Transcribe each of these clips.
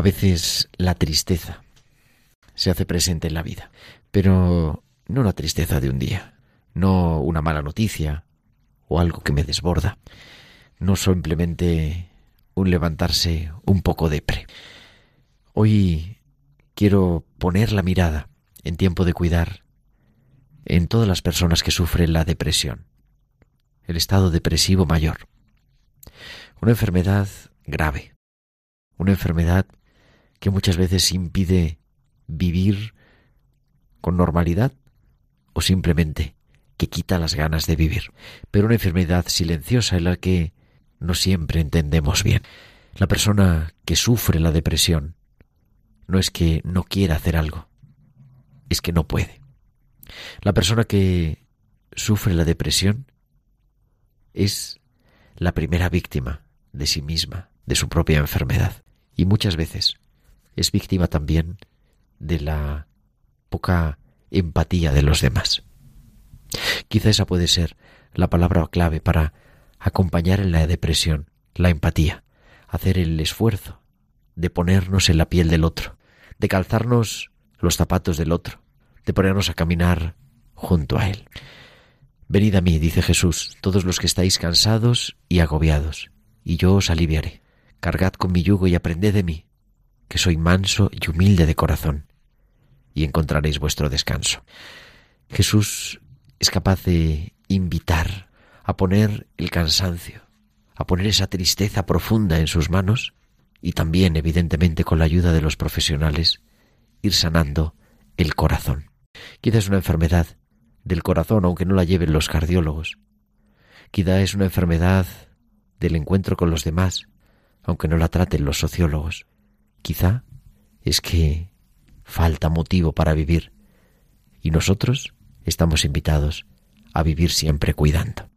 A veces la tristeza se hace presente en la vida, pero no la tristeza de un día, no una mala noticia o algo que me desborda, no simplemente un levantarse un poco depre. Hoy quiero poner la mirada en tiempo de cuidar en todas las personas que sufren la depresión, el estado depresivo mayor, una enfermedad grave, una enfermedad que muchas veces impide vivir con normalidad o simplemente que quita las ganas de vivir, pero una enfermedad silenciosa en la que no siempre entendemos bien. La persona que sufre la depresión no es que no quiera hacer algo, es que no puede. La persona que sufre la depresión es la primera víctima de sí misma, de su propia enfermedad. Y muchas veces es víctima también de la poca empatía de los demás. Quizá esa puede ser la palabra clave para acompañar en la depresión, la empatía, hacer el esfuerzo de ponernos en la piel del otro, de calzarnos los zapatos del otro, de ponernos a caminar junto a él. Venid a mí, dice Jesús, todos los que estáis cansados y agobiados, y yo os aliviaré. Cargad con mi yugo y aprended de mí, que soy manso y humilde de corazón, y encontraréis vuestro descanso. Jesús es capaz de invitar a poner el cansancio, a poner esa tristeza profunda en sus manos y también, evidentemente, con la ayuda de los profesionales, ir sanando el corazón. Quizá es una enfermedad del corazón, aunque no la lleven los cardiólogos. Quizá es una enfermedad del encuentro con los demás, aunque no la traten los sociólogos. Quizá es que falta motivo para vivir. Y nosotros estamos invitados a vivir siempre cuidando.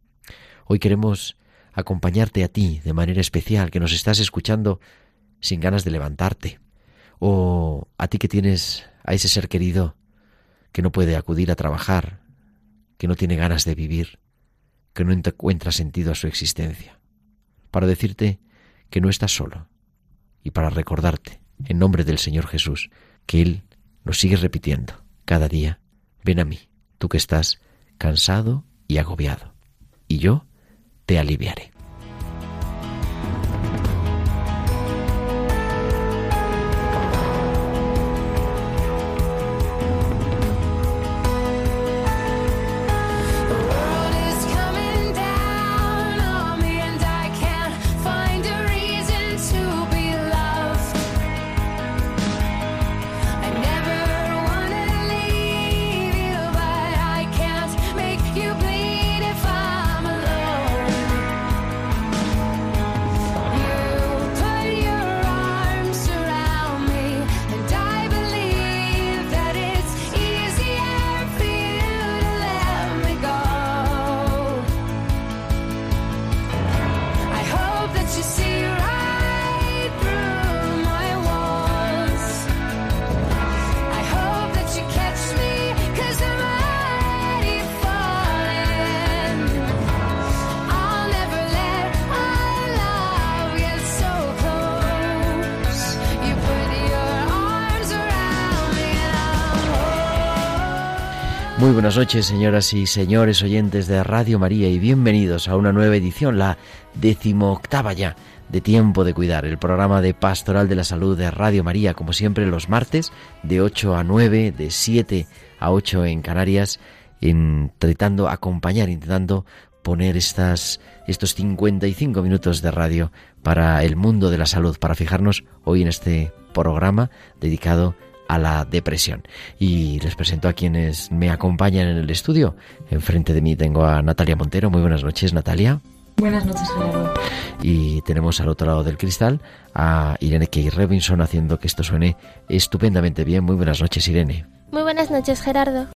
Hoy queremos acompañarte a ti de manera especial, que nos estás escuchando sin ganas de levantarte, o a ti que tienes a ese ser querido que no puede acudir a trabajar, que no tiene ganas de vivir, que no encuentra sentido a su existencia, para decirte que no estás solo y para recordarte, en nombre del Señor Jesús, que Él nos sigue repitiendo cada día, ven a mí, tú que estás cansado y agobiado, y yo te aliviaré. Muy buenas noches, señoras y señores oyentes de Radio María, y bienvenidos a una nueva edición, la decimoctava ya, de Tiempo de Cuidar, el programa de Pastoral de la Salud de Radio María, como siempre los martes, de 8 a 9, de 7 a 8 en Canarias, intentando acompañar, intentando poner estas, estos 55 minutos de radio para el mundo de la salud, para fijarnos hoy en este programa dedicado la depresión. Y les presento a quienes me acompañan en el estudio. Enfrente de mí tengo a Natalia Montero. Muy buenas noches, Natalia. Buenas noches, Gerardo. Y tenemos al otro lado del cristal a Irene Key Robinson haciendo que esto suene estupendamente bien. Muy buenas noches, Irene. Muy buenas noches, Gerardo.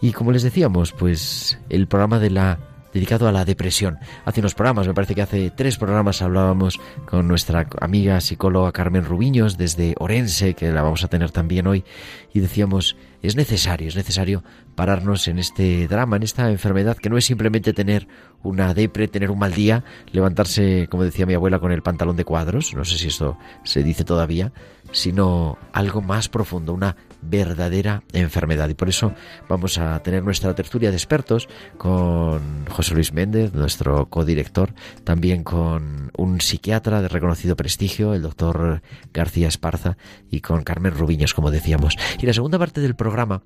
Y como les decíamos, pues el programa de la dedicado a la depresión. Hace unos programas, me parece que hace tres programas hablábamos con nuestra amiga psicóloga Carmen Rubiños desde Orense, que la vamos a tener también hoy, y decíamos, es necesario, es necesario pararnos en este drama, en esta enfermedad, que no es simplemente tener una depre, tener un mal día, levantarse, como decía mi abuela, con el pantalón de cuadros, no sé si esto se dice todavía, sino algo más profundo, una verdadera enfermedad. Y por eso vamos a tener nuestra tertulia de expertos con José Luis Méndez, nuestro codirector, también con un psiquiatra de reconocido prestigio, el doctor García Esparza, y con Carmen Rubiños, como decíamos. Y la segunda parte del programa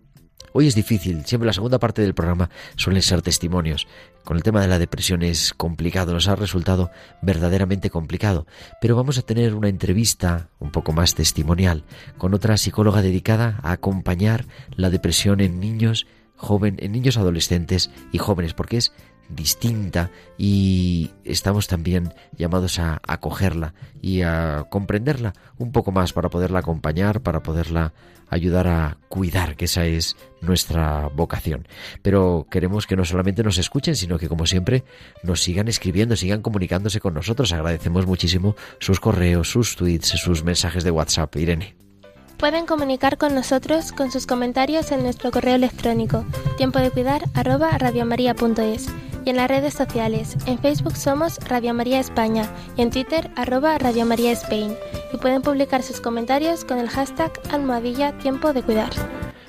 Hoy es difícil, siempre la segunda parte del programa suelen ser testimonios. Con el tema de la depresión es complicado, nos ha resultado verdaderamente complicado, pero vamos a tener una entrevista un poco más testimonial con otra psicóloga dedicada a acompañar la depresión en niños joven, en niños adolescentes y jóvenes, porque es distinta y estamos también llamados a acogerla y a comprenderla un poco más para poderla acompañar, para poderla ayudar a cuidar, que esa es nuestra vocación. Pero queremos que no solamente nos escuchen, sino que como siempre nos sigan escribiendo, sigan comunicándose con nosotros. Agradecemos muchísimo sus correos, sus tweets, sus mensajes de WhatsApp. Irene. Pueden comunicar con nosotros con sus comentarios en nuestro correo electrónico tiempo de cuidar y en las redes sociales. En Facebook somos Radio María España y en Twitter arroba Radio María. Y pueden publicar sus comentarios con el hashtag almohadilla tiempo de cuidar.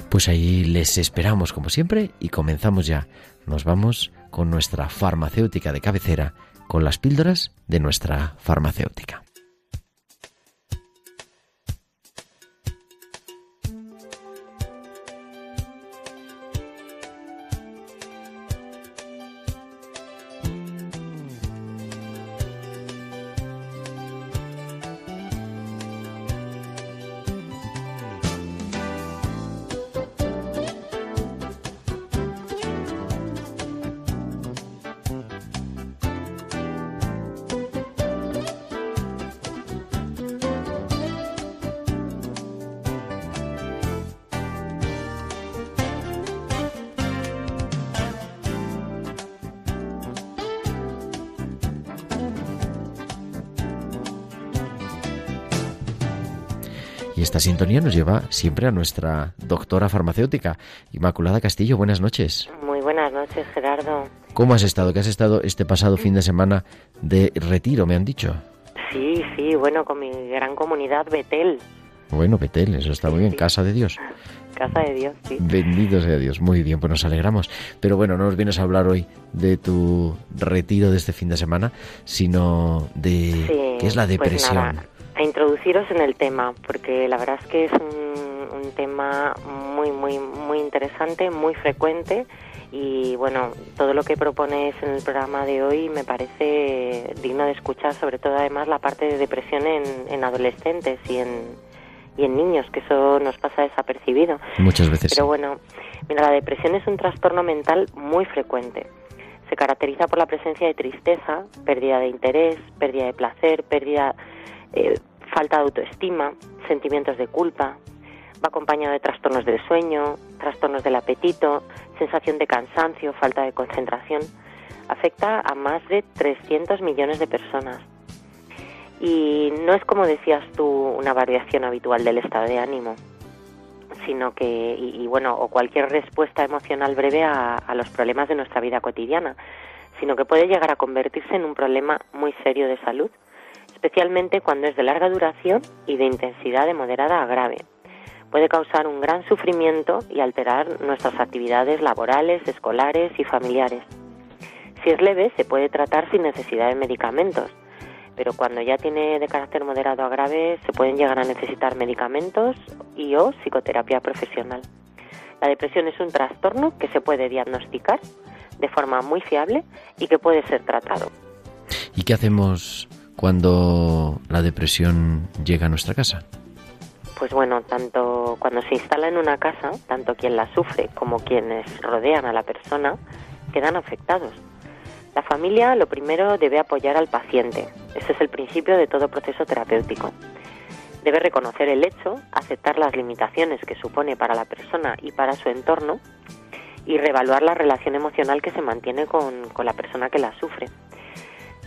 Pues ahí les esperamos como siempre y comenzamos ya. Nos vamos con nuestra farmacéutica de cabecera, con las píldoras de nuestra farmacéutica. Sintonía nos lleva siempre a nuestra doctora farmacéutica, Inmaculada Castillo. Buenas noches. Muy buenas noches, Gerardo. ¿Cómo has estado? ¿Qué has estado este pasado fin de semana de retiro, me han dicho? Sí, sí, bueno, con mi gran comunidad Betel, Bueno, Betel, eso está muy bien. Sí. Casa de Dios. Casa de Dios, sí. Bendito sea Dios. Muy bien, pues nos alegramos. Pero bueno, no nos vienes a hablar hoy de tu retiro de este fin de semana, sino de Sí, qué es la pues depresión. nada, a introduciros en el tema, porque la verdad es que es un, un tema muy, muy, muy interesante, muy frecuente y bueno, todo lo que propones en el programa de hoy me parece digno de escuchar, sobre todo además la parte de depresión en, en adolescentes y en, y en niños, que eso nos pasa desapercibido. Muchas veces. Pero bueno, mira, la depresión es un trastorno mental muy frecuente. Se caracteriza por la presencia de tristeza, pérdida de interés, pérdida de placer, pérdida, eh, falta de autoestima, sentimientos de culpa. Va acompañado de trastornos del sueño, trastornos del apetito, sensación de cansancio, falta de concentración. Afecta a más de 300 millones de personas. Y no es como decías tú una variación habitual del estado de ánimo sino que, y, bueno, o cualquier respuesta emocional breve a los problemas de nuestra vida cotidiana, sino que puede llegar a convertirse en un problema muy serio de salud, especialmente cuando es de larga duración y de intensidad de moderada a grave. puede causar un gran sufrimiento y alterar nuestras actividades laborales, escolares y familiares. Si es leve, se puede tratar sin necesidad de medicamentos, pero cuando ya tiene de carácter moderado a grave, se pueden llegar a necesitar medicamentos y o psicoterapia profesional. La depresión es un trastorno que se puede diagnosticar de forma muy fiable y que puede ser tratado. ¿Y qué hacemos cuando la depresión llega a nuestra casa? Pues bueno, tanto cuando se instala en una casa, tanto quien la sufre como quienes rodean a la persona quedan afectados. La familia lo primero debe apoyar al paciente. Ese es el principio de todo proceso terapéutico. Debe reconocer el hecho, aceptar las limitaciones que supone para la persona y para su entorno y reevaluar la relación emocional que se mantiene con, con la persona que la sufre.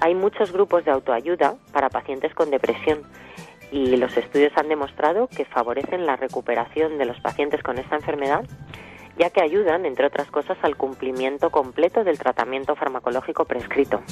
Hay muchos grupos de autoayuda para pacientes con depresión y los estudios han demostrado que favorecen la recuperación de los pacientes con esta enfermedad, ya que ayudan, entre otras cosas, al cumplimiento completo del tratamiento farmacológico prescrito.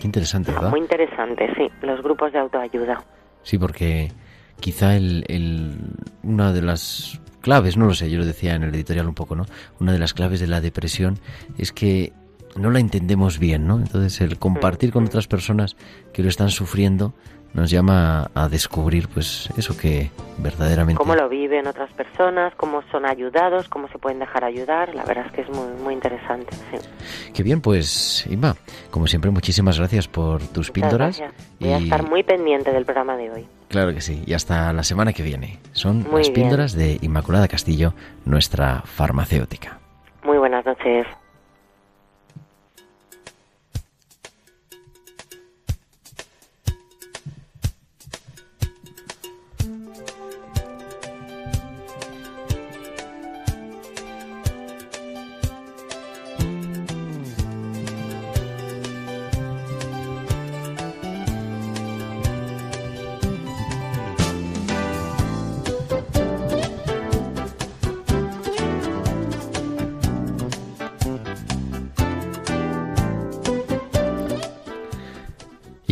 Qué interesante, ¿verdad? Muy interesante, sí, los grupos de autoayuda. Sí, porque quizá el, el- una de las claves, no lo sé, yo lo decía en el editorial un poco, ¿no? Una de las claves de la depresión es que no la entendemos bien, ¿no? Entonces el compartir con otras personas que lo están sufriendo nos llama a, a descubrir, pues, eso que verdaderamente... Cómo lo viven otras personas, cómo son ayudados, cómo se pueden dejar ayudar, la verdad es que es muy, muy interesante. Sí. Qué bien, pues, Inma, como siempre, muchísimas gracias por tus Muchas píldoras. gracias. Voy a y- estar muy pendiente del programa de hoy. Claro que sí, y hasta la semana que viene. Son Muy las bien. píldoras de Inmaculada Castillo, nuestra farmacéutica. Muy buenas noches.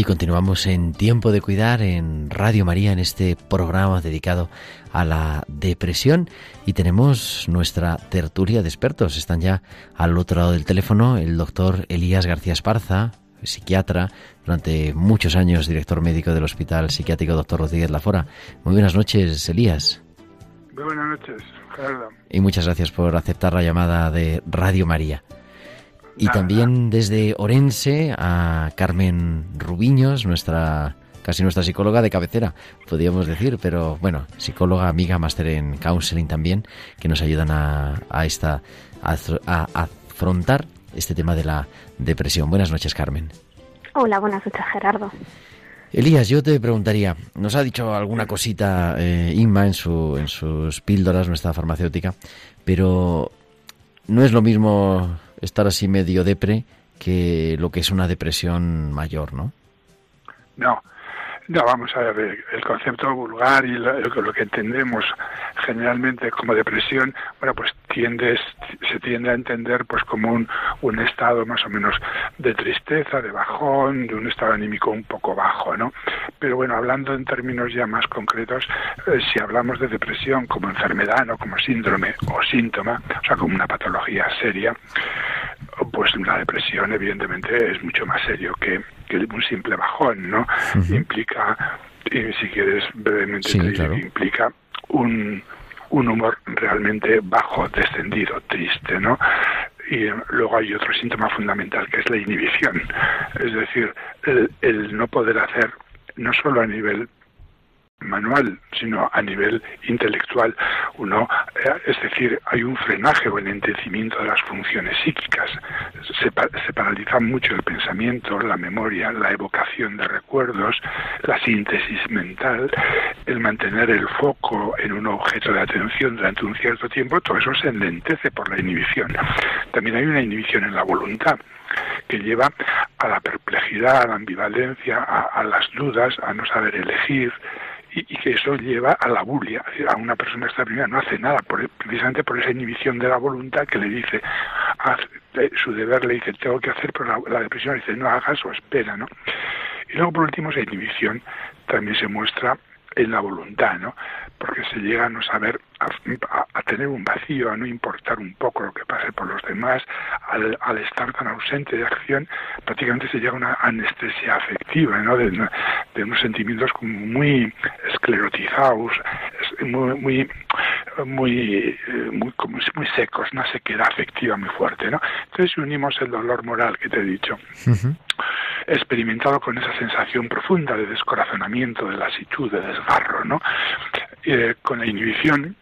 Continuamos en Tiempo de Cuidar en Radio María, en este programa dedicado a la depresión. Y tenemos nuestra tertulia de expertos. Están ya al otro lado del teléfono el doctor Elías García Esparza, psiquiatra, durante muchos años director médico del Hospital Psiquiátrico Doctor Rodríguez Lafora. Muy buenas noches, Elías. Muy buenas noches, Gerardo. Y muchas gracias por aceptar la llamada de Radio María. Y Nada, también desde Orense a Carmen Rubiños, nuestra casi nuestra psicóloga de cabecera, podríamos decir, pero bueno, psicóloga, amiga, máster en counseling también, que nos ayudan a, a esta a, a afrontar este tema de la depresión. Buenas noches, Carmen. Hola, buenas noches, Gerardo. Elías, yo te preguntaría, nos ha dicho alguna cosita eh, Inma en, su, en sus píldoras, nuestra farmacéutica, pero no es lo mismo estar así medio depre que lo que es una depresión mayor, ¿no? No, no, vamos a ver, el, concepto vulgar y lo, lo que entendemos generalmente como depresión, bueno, pues tiende, se tiende a entender pues como un, un estado más o menos de tristeza, de bajón, de un estado anímico un poco bajo, ¿no? Pero bueno, hablando en términos ya más concretos, eh, si hablamos de depresión como enfermedad, no como síndrome o síntoma, o sea, como una patología seria, pues la depresión evidentemente es mucho más serio que, que un simple bajón, ¿no? Implica, y si quieres brevemente, Sí, te claro. implica un, un humor realmente bajo, descendido, triste, ¿no? Y eh, luego hay otro síntoma fundamental que es la inhibición, es decir, el, el no poder hacer, no solo a nivel manual, sino a nivel intelectual. Uno, eh, es decir, hay un frenaje o enlentecimiento de las funciones psíquicas. Se, se paraliza mucho el pensamiento, la memoria, la evocación de recuerdos, la síntesis mental, el mantener el foco en un objeto de atención durante un cierto tiempo, todo eso se enlentece por la inhibición. También hay una inhibición en la voluntad que lleva a la perplejidad, a la ambivalencia, a las dudas, a no saber elegir, y, que eso lleva a la bulia, a una persona que está deprimida no hace nada, por, precisamente por esa inhibición de la voluntad que le dice, eh, su deber le dice, tengo que hacer, pero la, la depresión le dice, no hagas o espera, ¿no? Y luego, por último, esa inhibición también se muestra en la voluntad, ¿no? Porque se llega a no saber, a, a- a tener un vacío, a no importar un poco lo que pase por los demás, al, al estar tan ausente de acción, prácticamente se llega a una anestesia afectiva, ¿no? De, de unos sentimientos como muy esclerotizados, es- muy, muy, muy, eh, muy, como muy secos, una sequedad afectiva muy fuerte, ¿no? Entonces si unimos el dolor moral que te he dicho, experimentado con esa sensación profunda de descorazonamiento, de lasitud, de desgarro, ¿no? Eh, con la inhibición,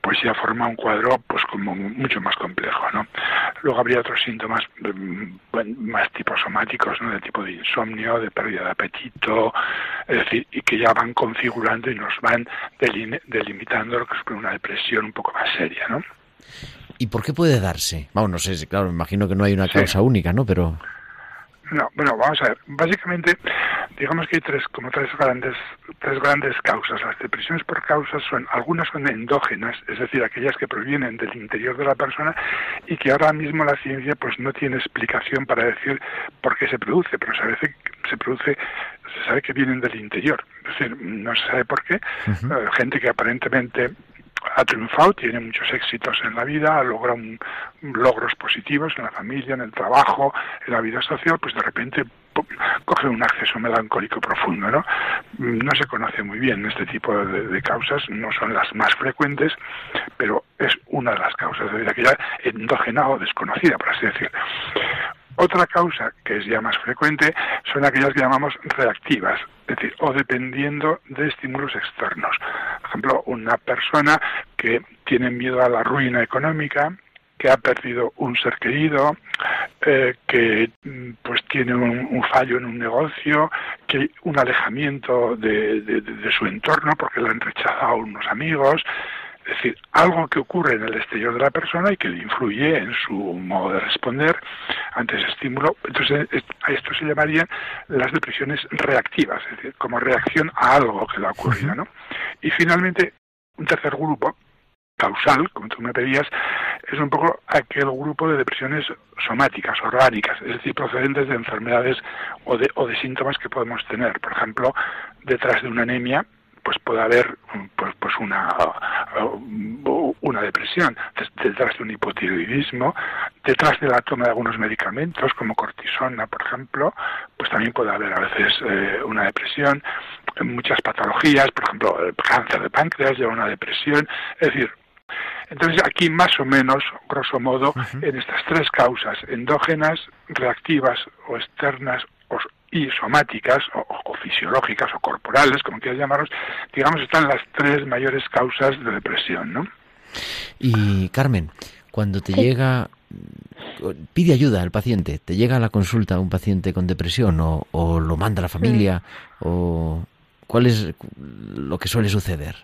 pues ya forma un cuadro pues como mucho más complejo, ¿no? Luego habría otros síntomas mm, más tipo somáticos, ¿no? De tipo de insomnio, de pérdida de apetito, es decir, y que ya van configurando y nos van delimitando lo que es una depresión un poco más seria, ¿no? ¿Y por qué puede darse? Vamos, no sé, claro, me imagino que no hay una Sí. causa única, ¿no? Pero No, bueno, vamos a ver. Básicamente, digamos que hay tres, como tres grandes, tres grandes causas. Las depresiones por causas son, algunas son endógenas, es decir, aquellas que provienen del interior de la persona y que ahora mismo la ciencia pues no tiene explicación para decir por qué se produce, pero se, veces se produce, se sabe que vienen del interior. Es decir, no se sabe por qué. Eh, gente que aparentemente ha triunfado, tiene muchos éxitos en la vida, ha logrado logros positivos en la familia, en el trabajo, en la vida social, pues de repente coge un acceso melancólico profundo, ¿no? No se conoce muy bien este tipo de, de causas, no son las más frecuentes, pero es una de las causas de vida que ya endógena o desconocida, por así decir. Otra causa que es ya más frecuente son aquellas que llamamos reactivas, es decir, o dependiendo de estímulos externos. Por ejemplo, una persona que tiene miedo a la ruina económica, que ha perdido un ser querido, eh, que mm, pues tiene un, fallo en un negocio, que un alejamiento de- de su entorno porque le han rechazado unos amigos, es decir, algo que ocurre en el exterior de la persona y que le influye en su modo de responder ante ese estímulo. Entonces, es- a esto se llamarían las depresiones reactivas, es decir, como reacción a algo que le ha ocurrido. ¿no? Y finalmente, un tercer grupo, causal, como tú me pedías, es un poco aquel grupo de depresiones somáticas, orgánicas, es decir, procedentes de enfermedades o de, o de síntomas que podemos tener. Por ejemplo, detrás de una anemia, pues puede haber pues, pues una, uh, una depresión, detrás de un hipotiroidismo, detrás de la toma de algunos medicamentos como cortisona, por ejemplo, pues también puede haber a veces eh, una depresión, muchas patologías, por ejemplo, el cáncer de páncreas lleva una depresión, es decir, entonces aquí más o menos, grosso modo, en estas tres causas, endógenas, reactivas o externas o, y somáticas o, o fisiológicas o corporales, como quieras llamarlos, digamos, están las tres mayores causas de depresión, ¿no? Y Carmen, cuando te llega, pide ayuda al paciente, te llega a la consulta un paciente con depresión o, o lo manda la familia o cuál es lo que suele suceder.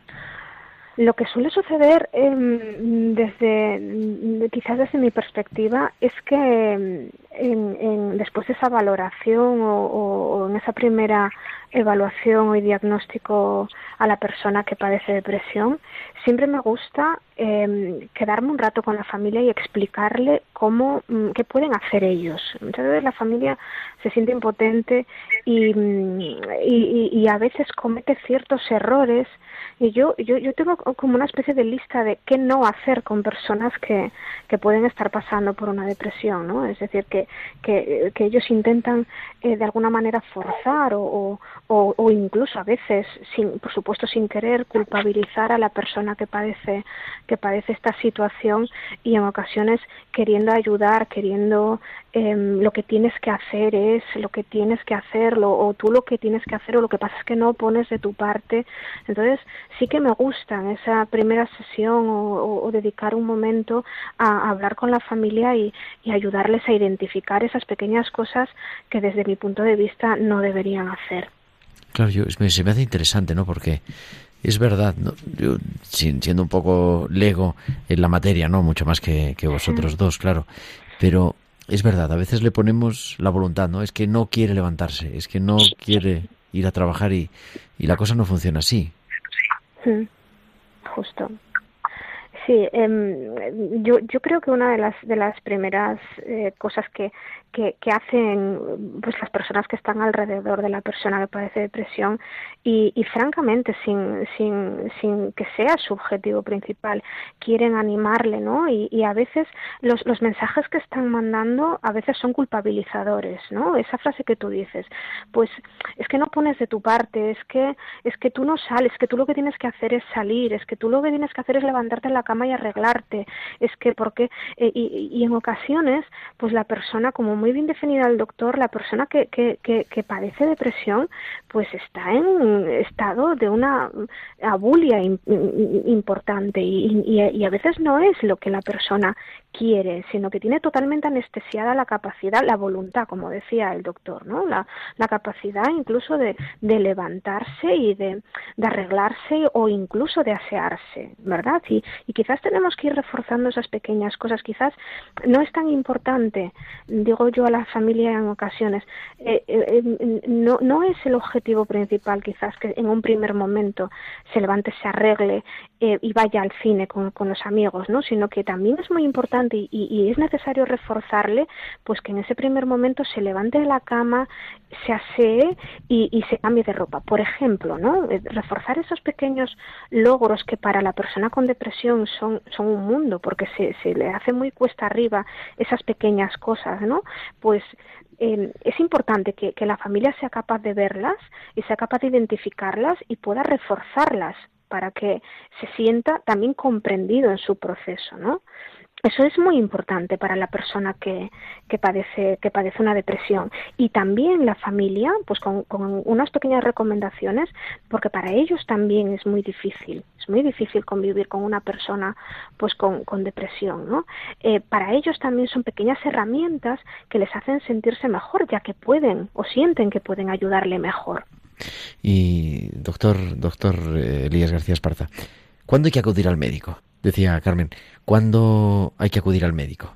Lo que suele suceder, em, desde mm, quizás desde mi perspectiva, es que em, en- en- después de esa valoración o, en esa primera evaluación y diagnóstico a la persona que padece depresión, siempre me gusta em, quedarme un rato con la familia y explicarle cómo, mm, qué pueden hacer ellos. Muchas veces la familia se siente impotente y, mm, y a veces comete ciertos errores y yo, yo, yo tengo como una especie de lista de qué no hacer con personas que, que pueden estar pasando por una depresión, ¿no? Es decir, que, que, que ellos intentan eh, de alguna manera forzar o, o, o- o incluso a veces, sin, por supuesto sin querer, culpabilizar a la persona que padece, que padece esta situación y en ocasiones queriendo ayudar, queriendo em, lo que tienes que hacer es lo que tienes que hacerlo o tú lo que tienes que hacer o lo que pasa es que no pones de tu parte. Entonces sí que me gusta en esa primera sesión o, o- dedicar un momento a, hablar con la familia y, y ayudarles a identificar esas pequeñas cosas que desde mi punto de vista no deberían hacer. Claro, yo, se me hace interesante, ¿no? Porque es verdad, ¿no? yo sin- siendo un poco lego en la materia, ¿no? Mucho más que, que vosotros dos, claro. Pero es verdad, a veces le ponemos la voluntad, ¿no? Es que no quiere levantarse, es que no quiere ir a trabajar y, y la cosa no funciona así. Justo. Sí, em, yo, yo creo que una de las de las primeras eh, cosas que, que, que, hacen pues las personas que están alrededor de la persona que padece depresión y, y francamente sin, sin, sin que sea su objetivo principal quieren animarle, ¿no? Y, a veces los, los mensajes que están mandando a veces son culpabilizadores, ¿no? Esa frase que tú dices, pues es que no pones de tu parte, es que es que tú no sales, que tú lo que tienes que hacer es salir, es que tú lo que tienes que hacer es levantarte en la cama y arreglarte. Es que porque eh, y, en ocasiones, pues la persona, como muy bien definida el doctor, la persona que, que, que, que padece depresión, pues está en estado de una abulia importante y, y, y a veces no es lo que la persona quiere, sino que tiene totalmente anestesiada la capacidad, la voluntad, como decía el doctor, ¿no? La, la capacidad incluso de, de levantarse y de, de, arreglarse o incluso de asearse, ¿verdad? Y, y quizás tenemos que ir reforzando esas pequeñas cosas. Quizás no es tan importante, digo yo a la familia en ocasiones, eh, eh, no, no es el objetivo principal quizás que en un primer momento se levante, se arregle eh, y vaya al cine con, los amigos, ¿no? Sino que también es muy importante y, y, es necesario reforzarle, pues que en ese primer momento se levante de la cama, se asee y, y, se cambie de ropa. Por ejemplo, ¿no? Reforzar esos pequeños logros que para la persona con depresión son, son un mundo, porque se, se le hace muy cuesta arriba esas pequeñas cosas, ¿no? Pues eh, es importante que, que la familia sea capaz de verlas y sea capaz de identificarlas y pueda reforzarlas para que se sienta también comprendido en su proceso, ¿no? Eso es muy importante para la persona que, que, padece, que padece una depresión. Y también la familia, pues con, unas pequeñas recomendaciones, porque para ellos también es muy difícil. Es muy difícil convivir con una persona pues con, con depresión. ¿no? Eh, para ellos también son pequeñas herramientas que les hacen sentirse mejor, ya que pueden o sienten que pueden ayudarle mejor. Y doctor, doctor eh, Elías García Esparza, ¿cuándo hay que acudir al médico? Decía Carmen, ¿cuándo hay que acudir al médico?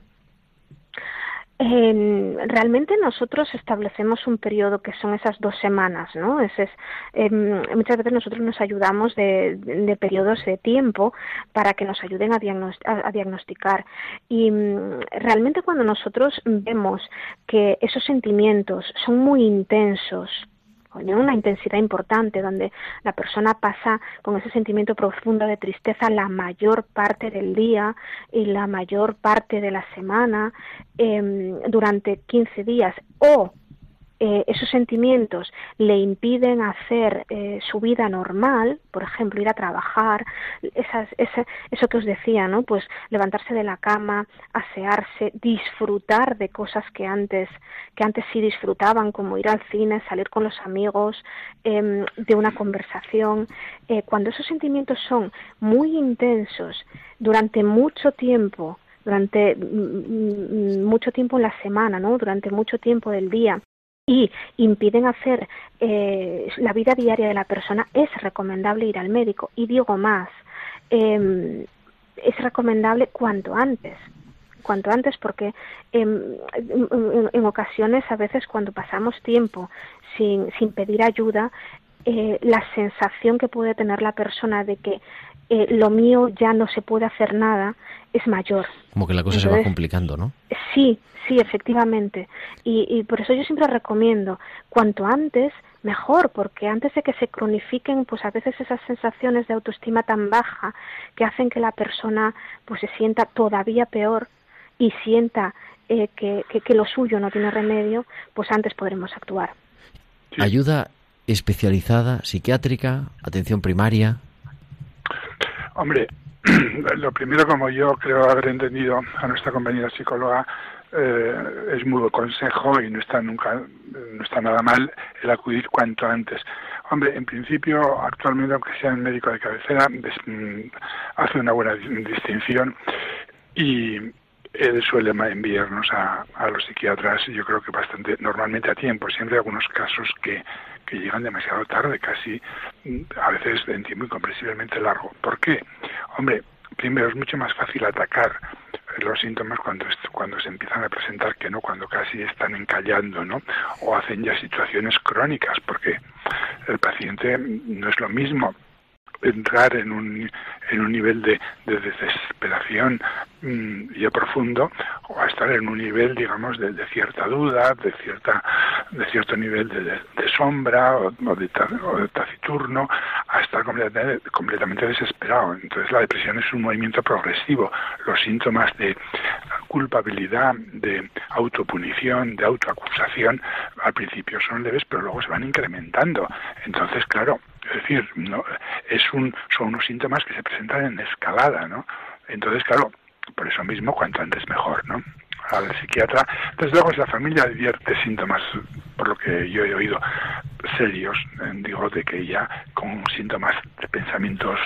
Eh, realmente nosotros establecemos un periodo que son esas dos semanas, ¿no? Es, es eh, muchas veces nosotros nos ayudamos de, periodos de tiempo para que nos ayuden a, diagnost a, a diagnosticar. Y um, realmente cuando nosotros vemos que esos sentimientos son muy intensos, con una intensidad importante, donde la persona pasa con ese sentimiento profundo de tristeza la mayor parte del día y la mayor parte de la semana eh, durante 15 días. O eh, esos sentimientos le impiden hacer eh, su vida normal, por ejemplo, ir a trabajar, esas, esa, eso que os decía, ¿no? Pues levantarse de la cama, asearse, disfrutar de cosas que antes, que antes sí disfrutaban, como ir al cine, salir con los amigos, eh, de una conversación. Eh, cuando esos sentimientos son muy intensos durante mucho tiempo, durante mucho tiempo en la semana, ¿no? Durante mucho tiempo del día, y impiden hacer eh, la vida diaria de la persona, es recomendable ir al médico. Y digo más, eh, es recomendable cuanto antes cuanto antes porque eh, en, ocasiones a veces cuando pasamos tiempo sin, sin pedir ayuda eh, la sensación que puede tener la persona de que eh, lo mío ya no se puede hacer nada es mayor. Como que la cosa Entonces, se va complicando, ¿no? Sí, sí, efectivamente. Y, y por eso yo siempre recomiendo, cuanto antes, mejor, porque antes de que se cronifiquen, pues a veces esas sensaciones de autoestima tan baja que hacen que la persona pues se sienta todavía peor y sienta eh, que, que, que, lo suyo no tiene remedio, pues antes podremos actuar. Sí. Ayuda especializada, psiquiátrica, atención primaria. Hombre, lo primero, como yo creo haber entendido a nuestra compañera psicóloga, eh, es muy consejo y no está nunca, no está nada mal el acudir cuanto antes. Hombre, en principio, actualmente, aunque sea el médico de cabecera, mm, hace una buena distinción y él suele enviarnos a, a los psiquiatras, yo creo que bastante, normalmente a tiempo. Siempre hay algunos casos que, que llegan demasiado tarde, casi a veces en tiempo incomprensiblemente largo. ¿Por qué? Hombre, primero es mucho más fácil atacar los síntomas cuando cuando se empiezan a presentar que no cuando casi están encallando no o hacen ya situaciones crónicas porque el paciente no es lo mismo entrar en un, en un nivel de, de desesperación mm, ya profundo o a estar en un nivel digamos de, cierta duda de cierta de cierto nivel de, de- sombra o, o ta- o de taciturno a estar completamente, completamente desesperado. Entonces la depresión es un movimiento progresivo. Los síntomas de culpabilidad de autopunición de autoacusación al principio son leves pero luego se van incrementando. Entonces claro es decir, no, es un, son unos síntomas que se presentan en escalada, ¿no? Entonces, claro, por eso mismo, cuanto antes mejor, ¿no? Al psiquiatra, desde luego, si la familia advierte síntomas, por lo que yo he oído, serios, digo, de que ya con síntomas de pensamientos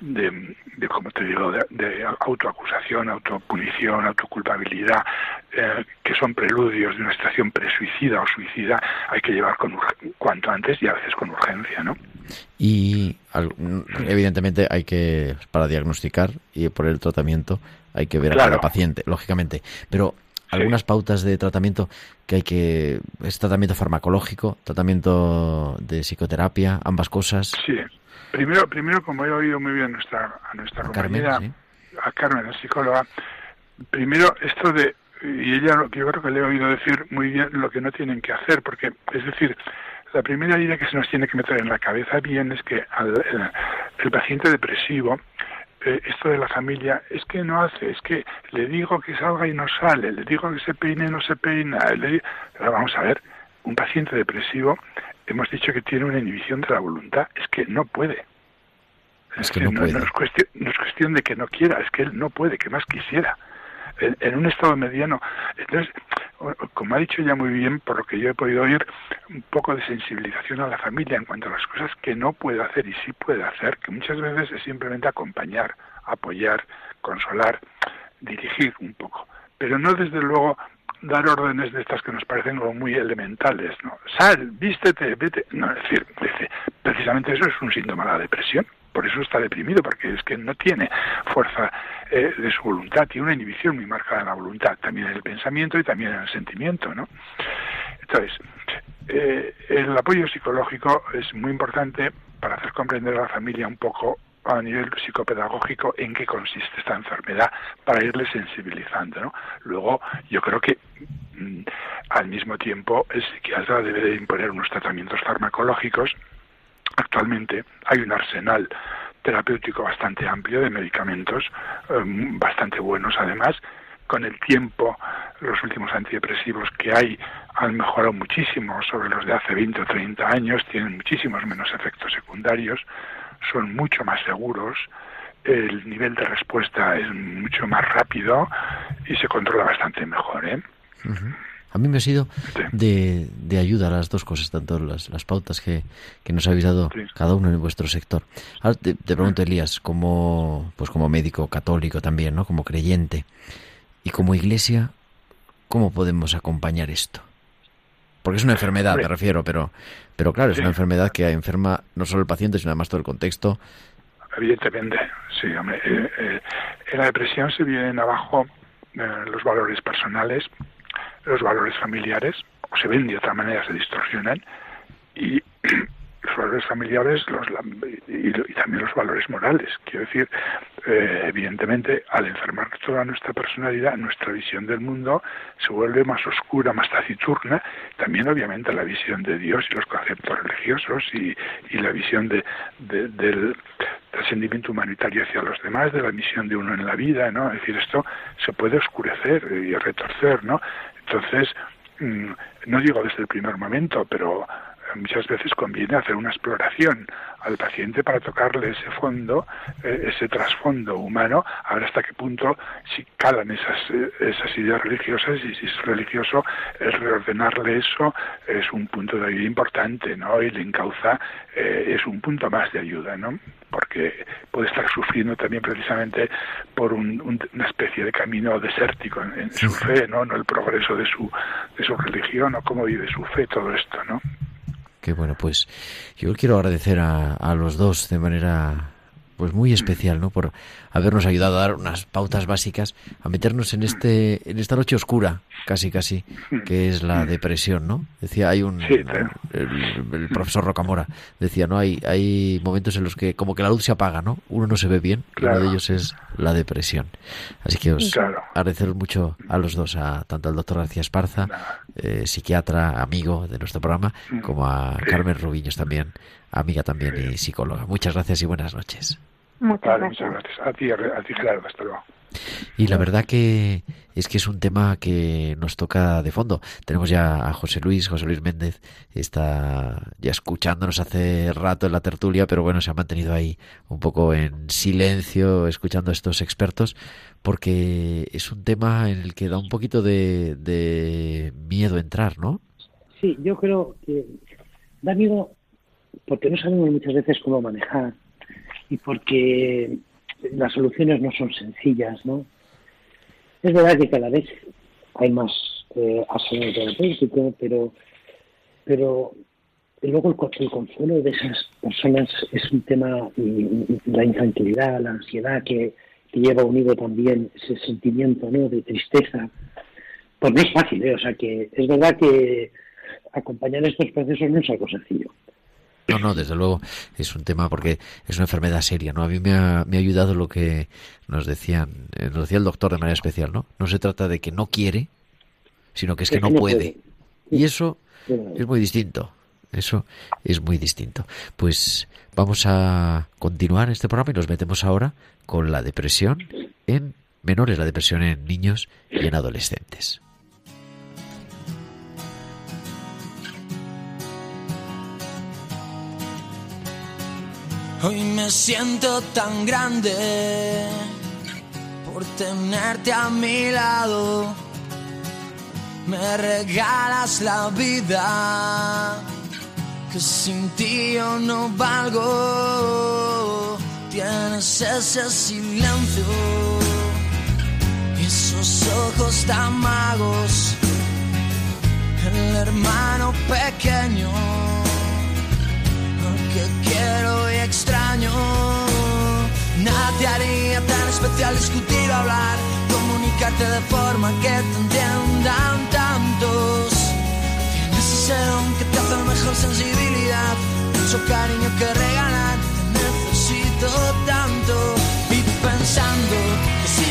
de, de como te digo, de, de autoacusación, autopunición, autoculpabilidad, eh, que son preludios de una situación presuicida o suicida, hay que llevar con cuanto antes y a veces con urgencia, ¿no? Y evidentemente hay que, para diagnosticar y por el tratamiento, hay que ver a cada paciente, lógicamente. Pero algunas pautas de tratamiento que hay que... ¿Es tratamiento farmacológico? ¿Tratamiento de psicoterapia? ¿Ambas cosas? Sí. Primero, primero como he oído muy bien a nuestra, a nuestra A Carmen, compañera, sí. a Carmen, la psicóloga, primero esto de, y ella yo creo que le he oído decir muy bien lo que no tienen que hacer, porque es decir, la primera idea que se nos tiene que meter en la cabeza bien es que al, el, el paciente depresivo, eh, esto de la familia, es que no hace, es que le digo que salga y no sale, le digo que se peine y no se peina, le vamos a ver, un paciente depresivo, hemos dicho que tiene una inhibición de la voluntad, es que no puede. Es que no no, puede. no es cuestión, no es cuestión de que no quiera, es que él no puede, que más quisiera. En, un estado mediano. Entonces, como ha dicho ya muy bien, por lo que yo he podido oír, un poco de sensibilización a la familia en cuanto a las cosas que no puede hacer y sí puede hacer, que muchas veces es simplemente acompañar, apoyar, consolar, dirigir un poco. Pero no desde luego dar órdenes de estas que nos parecen como muy elementales, ¿no? Sal, vístete, vete. No, es decir, precisamente eso es un síntoma de la depresión. Por eso está deprimido, porque es que no tiene fuerza eh, de su voluntad, tiene una inhibición muy marcada en la voluntad, también en el pensamiento y también en el sentimiento, ¿no? Entonces, eh, el apoyo psicológico es muy importante para hacer comprender a la familia un poco a nivel psicopedagógico en qué consiste esta enfermedad para irle sensibilizando. ¿no? Luego, yo creo que mm, al mismo tiempo el psiquiatra debe de imponer unos tratamientos farmacológicos. Actualmente hay un arsenal terapéutico bastante amplio de medicamentos, eh, bastante buenos además. Con el tiempo, los últimos antidepresivos que hay han mejorado muchísimo sobre los de hace 20 o 30 años, tienen muchísimos menos efectos secundarios, son mucho más seguros, el nivel de respuesta es mucho más rápido y se controla bastante mejor. ¿eh? A mí me ha sido de, de ayuda las dos cosas, tanto las, las pautas que, que nos habéis dado Sí. cada uno en vuestro sector. Ahora te, te pregunto, Elías, como, pues como médico católico también, ¿no? Como creyente y como iglesia, ¿cómo podemos acompañar esto? Porque es una enfermedad, me refiero, pero, pero claro, es una enfermedad que enferma no solo el paciente, sino además todo el contexto. Evidentemente, sí, hombre. eh, eh, en la depresión se vienen abajo eh, los valores personales, los valores familiares, o se ven de otra manera, se distorsionan, y los valores familiares los, y, y también los valores morales. Quiero decir, eh, evidentemente, al enfermar toda nuestra personalidad, nuestra visión del mundo se vuelve más oscura, más taciturna. También, obviamente, la visión de Dios y los conceptos religiosos y, y la visión de, de- del trascendimiento humanitario hacia los demás, de la misión de uno en la vida, ¿no? Es decir, esto se puede oscurecer y retorcer, ¿no? Entonces, mm, no digo desde el primer momento, pero muchas veces conviene hacer una exploración al paciente para tocarle ese fondo, eh, ese trasfondo humano, a ver hasta qué punto si calan esas, eh, esas ideas religiosas y si es religioso, el reordenarle eso es un punto de ayuda importante, ¿no? Y le encauza, eh, es un punto más de ayuda, ¿no? Porque puede estar sufriendo también precisamente por un- un- una especie de camino desértico en, en su fe, ¿no? No el progreso de su, de su religión o cómo vive su fe, todo esto, ¿no? Que bueno, pues yo quiero agradecer a, a los dos de manera pues muy especial, ¿no? Por habernos ayudado a dar unas pautas básicas, a meternos en este, en esta noche oscura, casi casi, que es la depresión, ¿no? Decía, hay un, Sí, el, claro. el profesor Rocamora decía, ¿no? Hay, hay momentos en los que como que la luz se apaga, ¿no? Uno no se ve bien, y Claro. uno de ellos es la depresión. Así que os Claro. agradeceros mucho a los dos, a tanto al doctor García Esparza, eh, psiquiatra, amigo de nuestro programa, como a. Carmen Rubiños también, amiga también y psicóloga. Muchas gracias y buenas noches. Muchas Vale, gracias. muchas gracias. A ti, a ti Gerardo, hasta luego. Y la verdad que es que es un tema que nos toca de fondo. Tenemos ya a José Luis, José Luis Méndez, está ya escuchándonos hace rato en la tertulia, pero bueno, se ha mantenido ahí un poco en silencio, escuchando a estos expertos, porque es un tema en el que da un poquito de, de miedo entrar, ¿no? Sí, yo creo que da miedo porque no sabemos muchas veces cómo manejar y porque las soluciones no son sencillas, ¿no? Es verdad que cada vez hay más eh, asesorio terapéutico, pero, pero luego el, el consuelo de esas personas es un tema, y la intranquilidad, la ansiedad que, que lleva unido también ese sentimiento ¿no? de tristeza, pues no es fácil, ¿eh? O sea que es verdad que acompañar estos procesos no es algo sencillo. No, no, desde luego es un tema porque es una enfermedad seria, ¿no? A mí me ha, me ha ayudado lo que nos decían, eh, nos decía el doctor de manera especial, ¿no? No se trata de que no quiere, sino que es que no puede. Y eso es muy distinto. Eso es muy distinto. Pues vamos a continuar este programa y nos metemos ahora con la depresión en menores, la depresión en niños y en adolescentes. Hoy me siento tan grande por tenerte a mi lado. Me regalas la vida, que sin ti yo no valgo. Tienes ese silencio y esos ojos tan magos. El hermano pequeño que quiero y extraño. Nadie haría tan especial discutir o hablar, comunicarte de forma que te entiendan tantos. Tienes ese don que te hace mejor sensibilidad, mucho cariño que regalar, te necesito tanto. Y pensando que sinceramente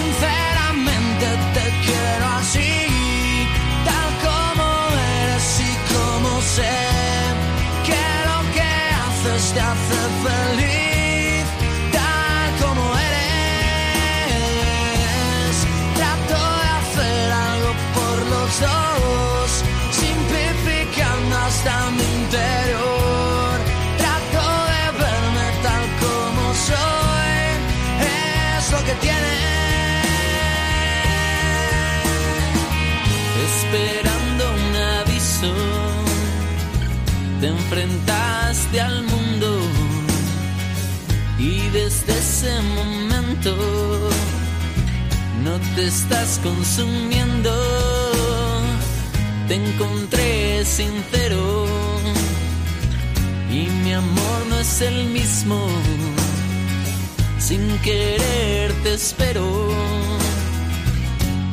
ese momento no te estás consumiendo. Te encontré sincero y mi amor no es el mismo. Sin querer te espero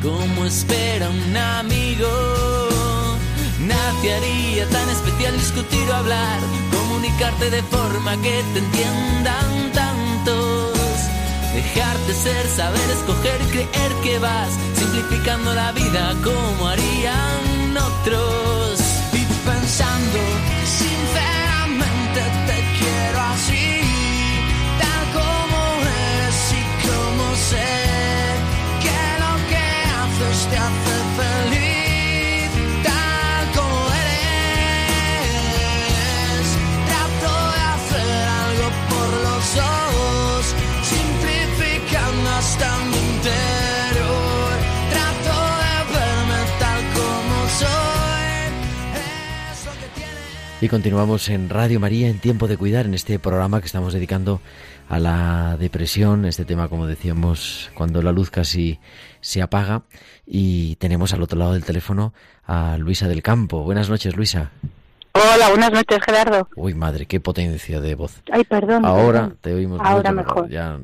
como espera un amigo. Nadie haría tan especial discutir o hablar, comunicarte de forma que te entiendan tantos. Dejarte ser, saber escoger, creer que vas simplificando la vida como harían otros. Y pensando sinceramente te quiero así, tal como eres y como sé que lo que haces te hace Y continuamos en Radio María en Tiempo de Cuidar, en este programa que estamos dedicando a la depresión, este tema, como decíamos, cuando la luz casi se apaga. Y tenemos al otro lado del teléfono a Luisa del Campo. Buenas noches, Luisa. Hola, buenas noches, Gerardo. Uy, madre, qué potencia de voz. Ay, perdón. Ahora perdón. te oímos Ahora mucho mejor. Ya.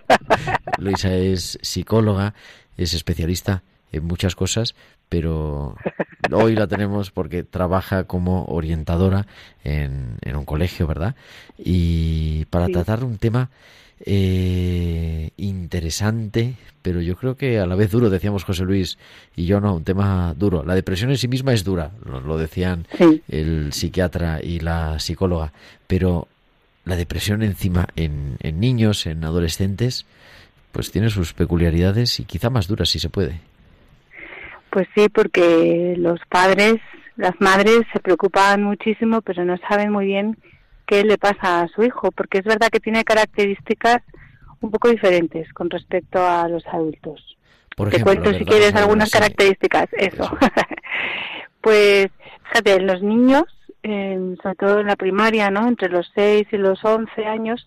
Luisa es psicóloga, es especialista en muchas cosas, pero hoy la tenemos porque trabaja como orientadora en, en un colegio, ¿verdad? Y para Sí. tratar un tema eh, interesante, pero yo creo que a la vez duro, decíamos José Luis y yo, no, un tema duro. La depresión en sí misma es dura, lo, lo decían Sí. el psiquiatra y la psicóloga, pero la depresión encima en, en niños, en adolescentes, pues tiene sus peculiaridades y quizá más duras si se puede. Pues sí, porque los padres, las madres se preocupan muchísimo, pero no saben muy bien qué le pasa a su hijo, porque es verdad que tiene características un poco diferentes con respecto a los adultos. Por Te ejemplo, cuento si quieres Algunas, algunas sí. características, eso. pues fíjate, en los niños, eh, sobre todo en la primaria, ¿no? Entre los 6 y los 11 años,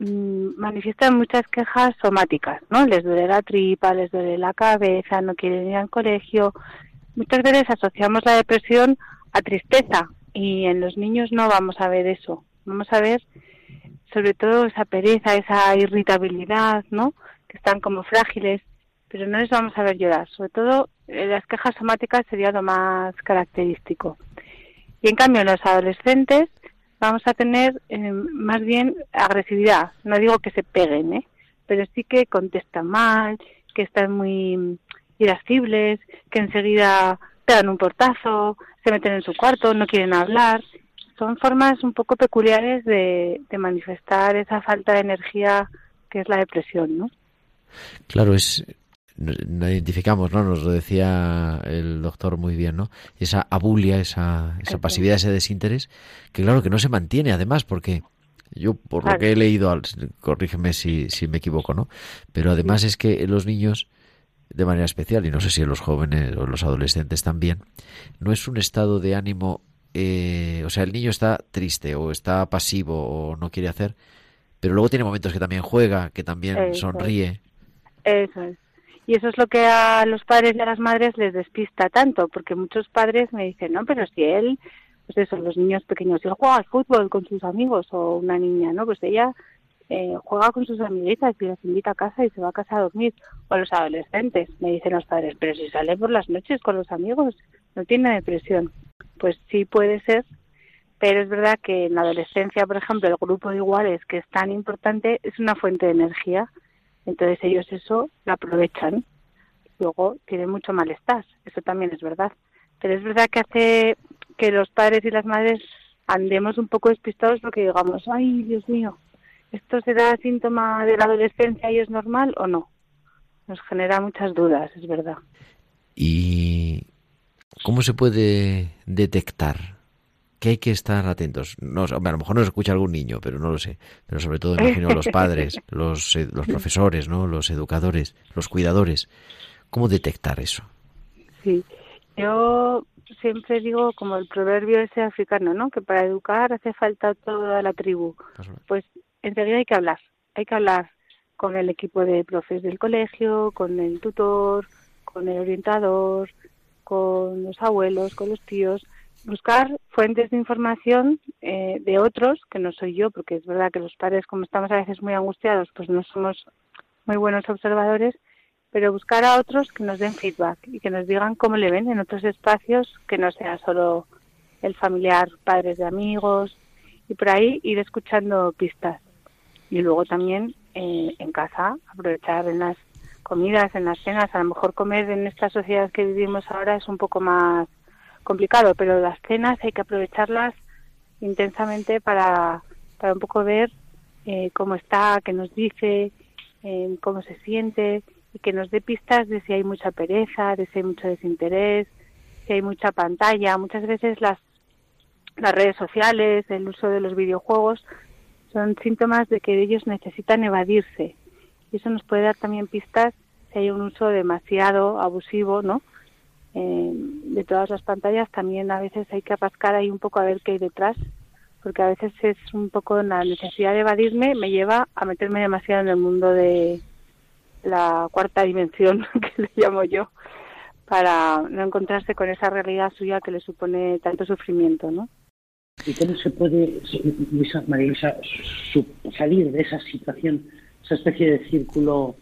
manifiestan muchas quejas somáticas, ¿no? Les duele la tripa, les duele la cabeza, no quieren ir al colegio. Muchas veces asociamos la depresión a tristeza y en los niños no vamos a ver eso. Vamos a ver sobre todo esa pereza, esa irritabilidad, ¿no? Que están como frágiles, pero no les vamos a ver llorar. Sobre todo eh, las quejas somáticas sería lo más característico. Y en cambio en los adolescentes vamos a tener eh, más bien agresividad. No digo que se peguen, ¿eh? pero sí que contestan mal, que están muy irascibles, que enseguida pegan un portazo, se meten en su cuarto, no quieren hablar. Son formas un poco peculiares de, de manifestar esa falta de energía que es la depresión, ¿no? Claro, es no- identificamos, ¿no? Nos lo decía el doctor muy bien, ¿no? Esa abulia, esa, esa pasividad, ese desinterés, que claro que no se mantiene además, porque yo por lo que he leído, corrígeme si, si me equivoco, ¿no? Pero además es que los niños, de manera especial, y no sé si en los jóvenes o en los adolescentes también, no es un estado de ánimo, eh, o sea, el niño está triste o está pasivo o no quiere hacer, pero luego tiene momentos que también juega, que también Eso es. sonríe. Eso es. Y eso es lo que a los padres y a las madres les despista tanto, porque muchos padres me dicen, no, pero si él, pues eso, los niños pequeños, él juega al fútbol con sus amigos o una niña, ¿no? Pues ella eh, juega con sus amiguitas y las invita a casa y se va a casa a dormir. O los adolescentes, me dicen los padres, pero si sale por las noches con los amigos, no tiene depresión. Pues sí puede ser, pero es verdad que en la adolescencia, por ejemplo, el grupo de iguales, que es tan importante, es una fuente de energía. Entonces ellos eso lo aprovechan. Luego tienen mucho malestar, eso también es verdad. Pero es verdad que hace que los padres y las madres andemos un poco despistados porque digamos, ay, Dios mío, ¿esto será síntoma de la adolescencia y es normal o no? Nos genera muchas dudas, es verdad. ¿Y cómo se puede detectar? Que hay que estar atentos. No, a lo mejor nos escucha algún niño, pero no lo sé. Pero sobre todo, imagino, los padres, los, eh, los profesores, ¿no? los educadores, los cuidadores. ¿Cómo detectar eso? Sí, yo siempre digo como el proverbio ese africano, ¿no? Que para educar hace falta toda la tribu. Pues enseguida hay que hablar, hay que hablar con el equipo de profes del colegio, con el tutor, con el orientador, con los abuelos, con los tíos, buscar fuentes de información eh, de otros, que no soy yo, porque es verdad que los padres, como estamos a veces muy angustiados, pues no somos muy buenos observadores, pero buscar a otros que nos den feedback y que nos digan cómo le ven en otros espacios que no sea solo el familiar, padres de amigos y por ahí ir escuchando pistas. Y luego también eh, en casa aprovechar en las comidas, en las cenas, a lo mejor comer en esta sociedad que vivimos ahora es un poco más complicado, pero las cenas hay que aprovecharlas intensamente para, para un poco ver eh, cómo está, qué nos dice, eh, cómo se siente y que nos dé pistas de si hay mucha pereza, de si hay mucho desinterés, si hay mucha pantalla. Muchas veces las, las redes sociales, el uso de los videojuegos son síntomas de que ellos necesitan evadirse y eso nos puede dar también pistas si hay un uso demasiado abusivo, ¿no? Eh, de todas las pantallas también a veces hay que rascar ahí un poco a ver qué hay detrás porque a veces es un poco la necesidad de evadirme me lleva a meterme demasiado en el mundo de la cuarta dimensión que le llamo yo para no encontrarse con esa realidad suya que le supone tanto sufrimiento, ¿no? ¿Y cómo se puede, Luisa, María salir de esa situación, esa especie de círculo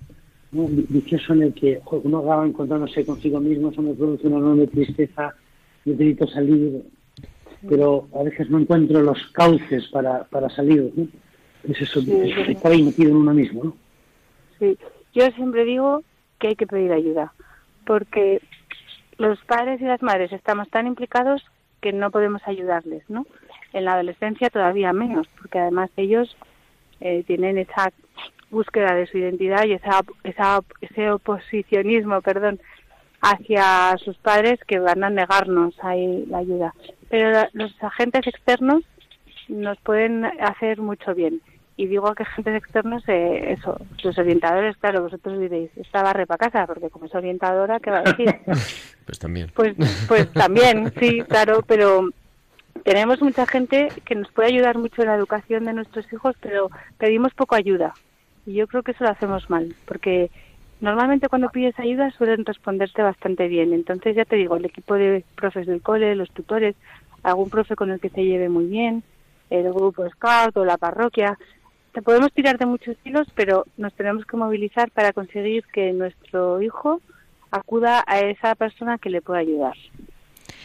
¿no? vicioso en el que uno acaba encontrándose consigo mismo, eso me produce una enorme tristeza, necesito salir, pero a veces no encuentro los cauces para, para salir, ¿no? Es eso, Sí, es estar ahí metido en uno mismo, ¿no? Sí, yo siempre digo que hay que pedir ayuda, porque los padres y las madres estamos tan implicados que no podemos ayudarles, ¿no? En la adolescencia todavía menos, porque además ellos eh, tienen esa búsqueda de su identidad y esa, esa, ese oposicionismo, perdón, hacia sus padres que van a negarnos ahí la ayuda. Pero la- los agentes externos nos pueden hacer mucho bien. Y digo que agentes externos, eh, eso, los orientadores, claro, vosotros diréis, esta barre para casa, porque como es orientadora, ¿qué va a decir? Pues también. Pues, pues también, sí, claro, pero tenemos mucha gente que nos puede ayudar mucho en la educación de nuestros hijos, pero pedimos poco ayuda. Y yo creo que eso lo hacemos mal, porque normalmente cuando pides ayuda suelen responderte bastante bien. Entonces, ya te digo, el equipo de profes del cole, los tutores, algún profe con el que se lleve muy bien, el grupo Scout o la parroquia. Te podemos tirar de muchos hilos, pero nos tenemos que movilizar para conseguir que nuestro hijo acuda a esa persona que le pueda ayudar.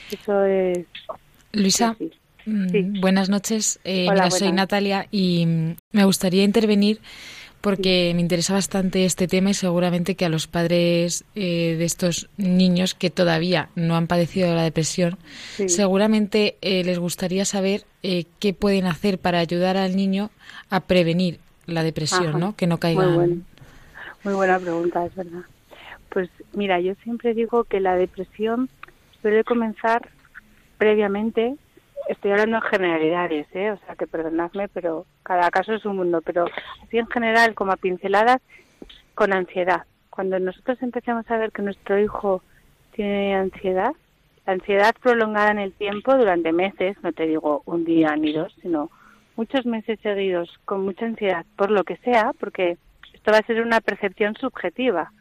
Eso es. Luisa, sí. mm, buenas noches. Eh, Hola, mira, soy. Natalia y me gustaría intervenir porque me interesa bastante este tema y seguramente que a los padres eh, de estos niños que todavía no han padecido de la depresión, Sí. seguramente eh, les gustaría saber eh, qué pueden hacer para ayudar al niño a prevenir la depresión, Ajá. ¿no? Que no. Muy, buen- muy buena pregunta, es verdad. Pues mira, yo siempre digo que la depresión suele comenzar previamente, estoy hablando en generalidades, ¿eh? o sea que perdonadme, pero cada caso es un mundo, pero así en general, como a pinceladas, con ansiedad. Cuando nosotros empecemos a ver que nuestro hijo tiene ansiedad, la ansiedad prolongada en el tiempo durante meses, no te digo un día ni dos, sino muchos meses seguidos con mucha ansiedad, por lo que sea, porque esto va a ser una percepción subjetiva.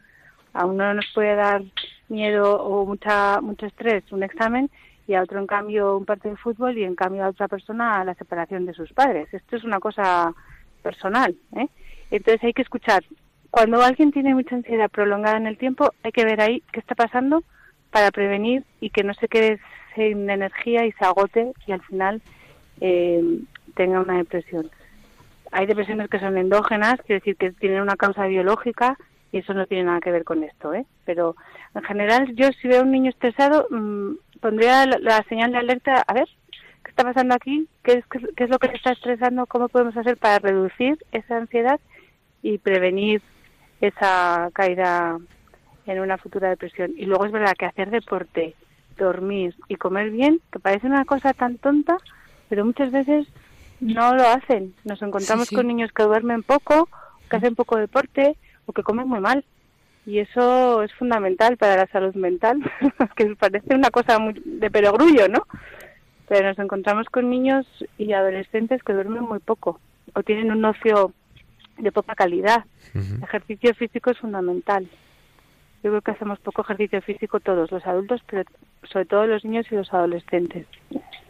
A uno nos puede dar miedo o mucha mucho estrés un examen y a otro en cambio un partido de fútbol y en cambio a otra persona la separación de sus padres. Esto es una cosa personal. ¿eh? Entonces hay que escuchar. Cuando alguien tiene mucha ansiedad prolongada en el tiempo, hay que ver ahí qué está pasando para prevenir y que no se quede sin energía y se agote y al final eh, tenga una depresión. Hay depresiones que son endógenas, quiere decir que tienen una causa biológica y eso no tiene nada que ver con esto, ¿eh? Pero en general yo si veo a un niño estresado mm, pondría la, la señal de alerta, a ver, ¿qué está pasando aquí? ¿Qué es, qué, qué es lo que le está estresando? ¿Cómo podemos hacer para reducir esa ansiedad y prevenir esa caída en una futura depresión? Y luego es verdad que hacer deporte, dormir y comer bien, que parece una cosa tan tonta, pero muchas veces no lo hacen. Nos encontramos sí. con niños que duermen poco, que hacen poco deporte o que comen muy mal. Y eso es fundamental para la salud mental, que parece una cosa muy de perogrullo, ¿no? Pero nos encontramos con niños y adolescentes que duermen muy poco o tienen un ocio de poca calidad. El ejercicio físico es fundamental. Yo creo que hacemos poco ejercicio físico todos, los adultos, pero sobre todo los niños y los adolescentes.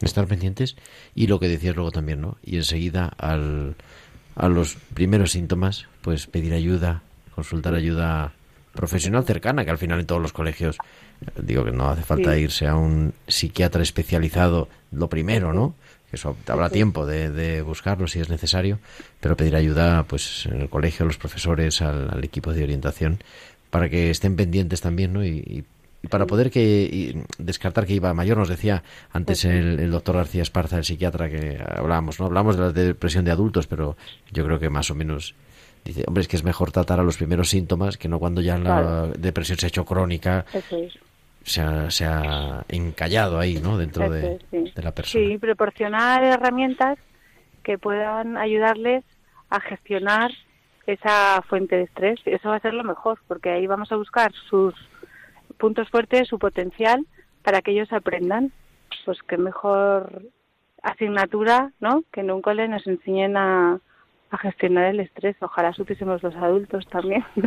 Estar pendientes y lo que decías luego también, ¿no? Y enseguida al, a los primeros síntomas, pues pedir ayuda, consultar ayuda profesional cercana, que al final en todos los colegios, eh, digo que no hace falta Sí. irse a un psiquiatra especializado, lo primero, ¿no? Que eso habrá tiempo de, de buscarlo si es necesario, pero pedir ayuda, pues en el colegio, a los profesores, al, al equipo de orientación, para que estén pendientes también, ¿no? Y, y- y para poder que y descartar que iba mayor, nos decía antes el, el doctor García Esparza, el psiquiatra, que hablábamos, ¿no? Hablamos de la depresión de adultos, pero yo creo que más o menos dice, hombre, es que es mejor tratar a los primeros síntomas que no cuando ya la depresión se ha hecho crónica, Eso es. se ha, se ha encallado ahí, ¿no? Dentro de, sí. de la persona. Sí, proporcionar herramientas que puedan ayudarles a gestionar esa fuente de estrés. Eso va a ser lo mejor, porque ahí vamos a buscar sus puntos fuertes, su potencial, para que ellos aprendan. Pues qué mejor asignatura, ¿no? Que en un cole nos enseñen a, a gestionar el estrés. Ojalá supiésemos los adultos también.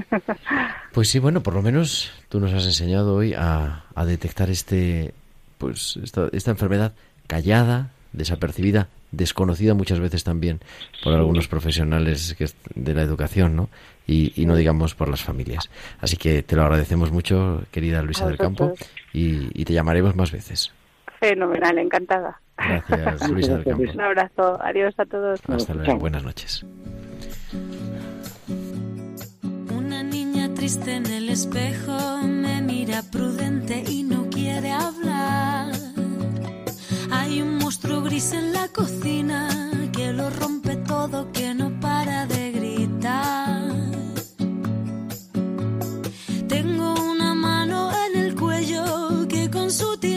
Pues sí, bueno, por lo menos tú nos has enseñado hoy a, a detectar este, pues esta, esta enfermedad callada, desapercibida, desconocida muchas veces también por algunos profesionales que de la educación, ¿no? Y, y no digamos por las familias. Así que te lo agradecemos mucho, querida Luisa del Campo, y te llamaremos más veces. Fenomenal, encantada. Gracias, Luisa del Campo. Un abrazo. Adiós a todos. Hasta luego, buenas noches. Una niña triste en el espejo me mira prudente y no quiere hablar. Hay un monstruo gris en la cocina que lo rompe todo, que no para de gritar. Tengo una mano en el cuello que con sutileza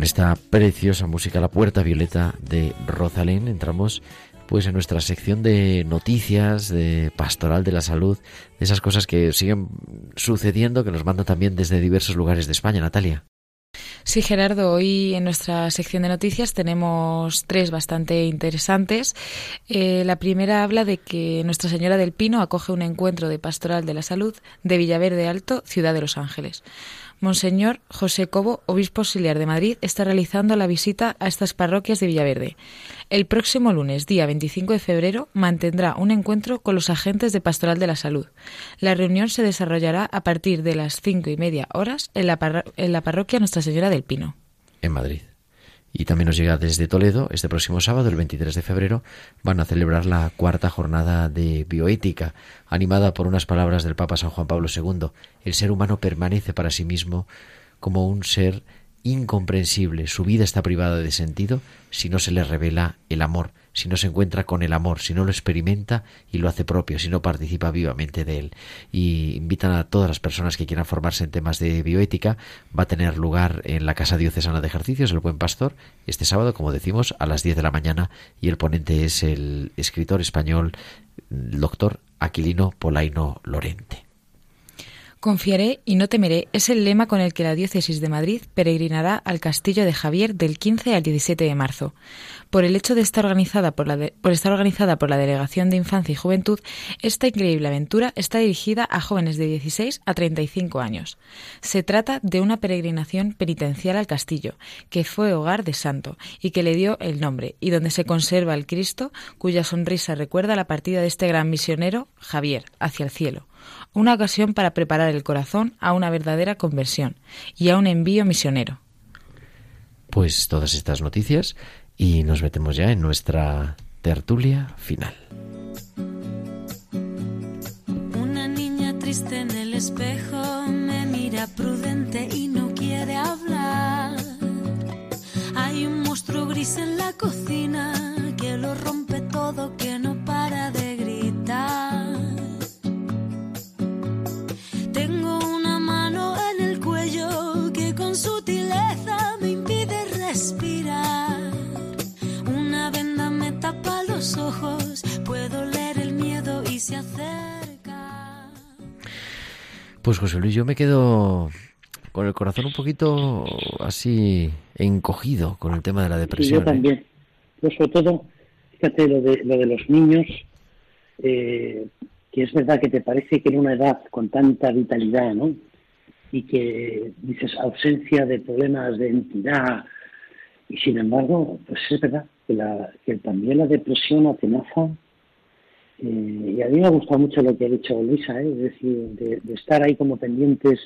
con esta preciosa música, La Puerta Violeta de Rosalén, entramos pues en nuestra sección de noticias, de pastoral de la salud, de esas cosas que siguen sucediendo, que nos mandan también desde diversos lugares de España, Natalia. Sí, Gerardo, hoy en nuestra sección de noticias tenemos tres bastante interesantes. Eh, la primera habla de que Nuestra Señora del Pino acoge un encuentro de pastoral de la salud de Villaverde Alto, Ciudad de Los Ángeles. Monseñor José Cobo, obispo auxiliar de Madrid, está realizando la visita a estas parroquias de Villaverde. El próximo lunes, día 25 de febrero, mantendrá un encuentro con los agentes de Pastoral de la Salud. La reunión se desarrollará a partir de las cinco y media horas en la, en la parroquia Nuestra Señora del Pino. en Madrid. Y también nos llega desde Toledo, este próximo sábado, el 23 de febrero, van a celebrar la cuarta jornada de bioética, animada por unas palabras del Papa San Juan Pablo II. El ser humano permanece para sí mismo como un ser incomprensible. Su vida está privada de sentido si no se le revela el amor, si no se encuentra con el amor, si no lo experimenta y lo hace propio, si no participa vivamente de él. Y invitan a todas las personas que quieran formarse en temas de bioética. Va a tener lugar en la Casa Diocesana de Ejercicios, el Buen Pastor, este sábado, como decimos, a las 10 de la mañana. Y el ponente es el escritor español, doctor Aquilino Polaino Lorente. Confiaré y no temeré es el lema con el que la Diócesis de Madrid peregrinará al Castillo de Javier del 15 al 17 de marzo. Por el hecho de estar organizada por, la de- estar organizada por la Delegación de Infancia y Juventud, esta increíble aventura está dirigida a jóvenes de 16 a 35 años. Se trata de una peregrinación penitencial al castillo, que fue hogar de santo y que le dio el nombre, y donde se conserva el Cristo cuya sonrisa recuerda la partida de este gran misionero, Javier, hacia el cielo una ocasión para preparar el corazón a una verdadera conversión y a un envío misionero. Pues todas estas noticias y nos metemos ya en nuestra tertulia final. Una niña triste en el espejo me mira prudente y no quiere hablar. Hay un monstruo gris en la cocina que lo rompe todo, que no para de Tengo una mano en el cuello que con sutileza me impide respirar. Una venda me tapa los ojos, puedo leer el miedo y se acerca. Pues José Luis, yo me quedo con el corazón un poquito así encogido con el tema de la depresión. yo ¿eh? también. Yo sobre todo, fíjate lo de, lo de los niños, eh, que es verdad que te parece que en una edad con tanta vitalidad, ¿no? Y que dices ausencia de problemas de entidad, y sin embargo, pues es verdad que, la, que también la depresión atenaza. eh, y a mí me ha gustado mucho lo que ha dicho Luisa, ¿eh? es decir, de, de estar ahí como pendientes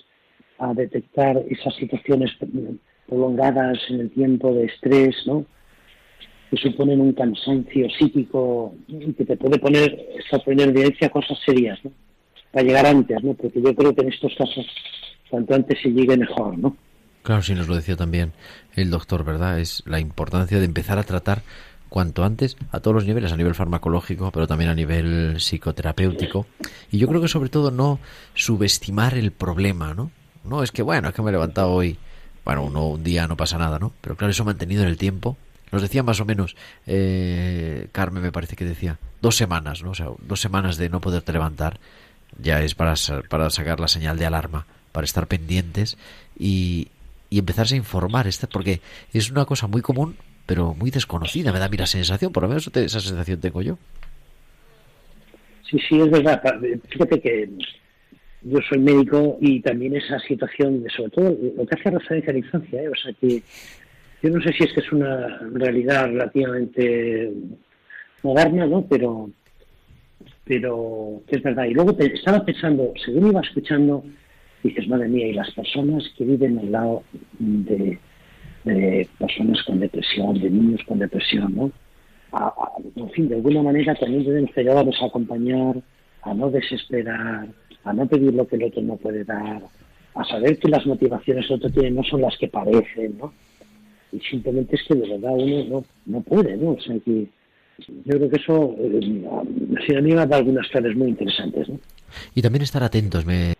a detectar esas situaciones prolongadas en el tiempo de estrés, ¿no? Suponen un cansancio psíquico que te puede poner, en evidencia cosas serias, ¿no? para llegar antes, ¿no? Porque yo creo que en estos casos, cuanto antes se llegue mejor, ¿no? Claro, sí nos lo decía también el doctor, ¿verdad? Es la importancia de empezar a tratar cuanto antes a todos los niveles, a nivel farmacológico, pero también a nivel psicoterapéutico. Y yo creo que sobre todo no subestimar el problema, ¿no? No es que, bueno, es que me he levantado hoy, bueno, uno, un día no pasa nada, ¿no? Pero claro, eso mantenido en el tiempo. Nos decía más o menos, eh, Carmen me parece que decía, dos semanas, ¿no? O sea, dos semanas de no poderte levantar ya es para, para sacar la señal de alarma, para estar pendientes y, y empezarse a informar, porque es una cosa muy común, pero muy desconocida, me da mi la sensación, por lo menos esa sensación tengo yo. Sí, sí, es verdad. Fíjate que yo soy médico y también esa situación, sobre todo lo que hace referencia a la infancia, ¿eh? o sea que yo no sé si es que es una realidad relativamente moderna, ¿no? Pero, pero que es verdad. Y luego estaba pensando, según iba escuchando, dices, madre mía, y las personas que viven al lado de, personas con depresión, de niños con depresión, ¿no? en fin, de alguna manera también deben ayudarlos a acompañar, a no desesperar, a no pedir lo que el otro no puede dar, a saber que las motivaciones que el otro tiene no son las que parecen, ¿no? Y simplemente es que de verdad uno no, no puede, ¿no? O sea que yo creo que eso, eh, a mí me ha dado algunas claves muy interesantes, ¿no? Y también estar atentos, me,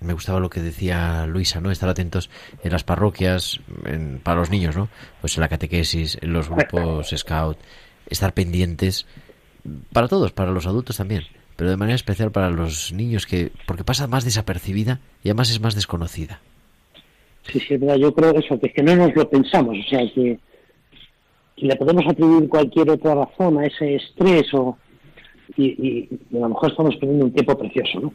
me gustaba lo que decía Luisa, ¿no? Estar atentos en las parroquias, para los niños, ¿no? Pues en la catequesis, en los grupos scout, estar pendientes para todos, para los adultos también, pero de manera especial para los niños que porque pasa más desapercibida y además es más desconocida. Sí, sí, verdad. Yo creo eso, que es que no nos lo pensamos, o sea, que, le podemos atribuir cualquier otra razón a ese estrés o y, a lo mejor estamos perdiendo un tiempo precioso, ¿no?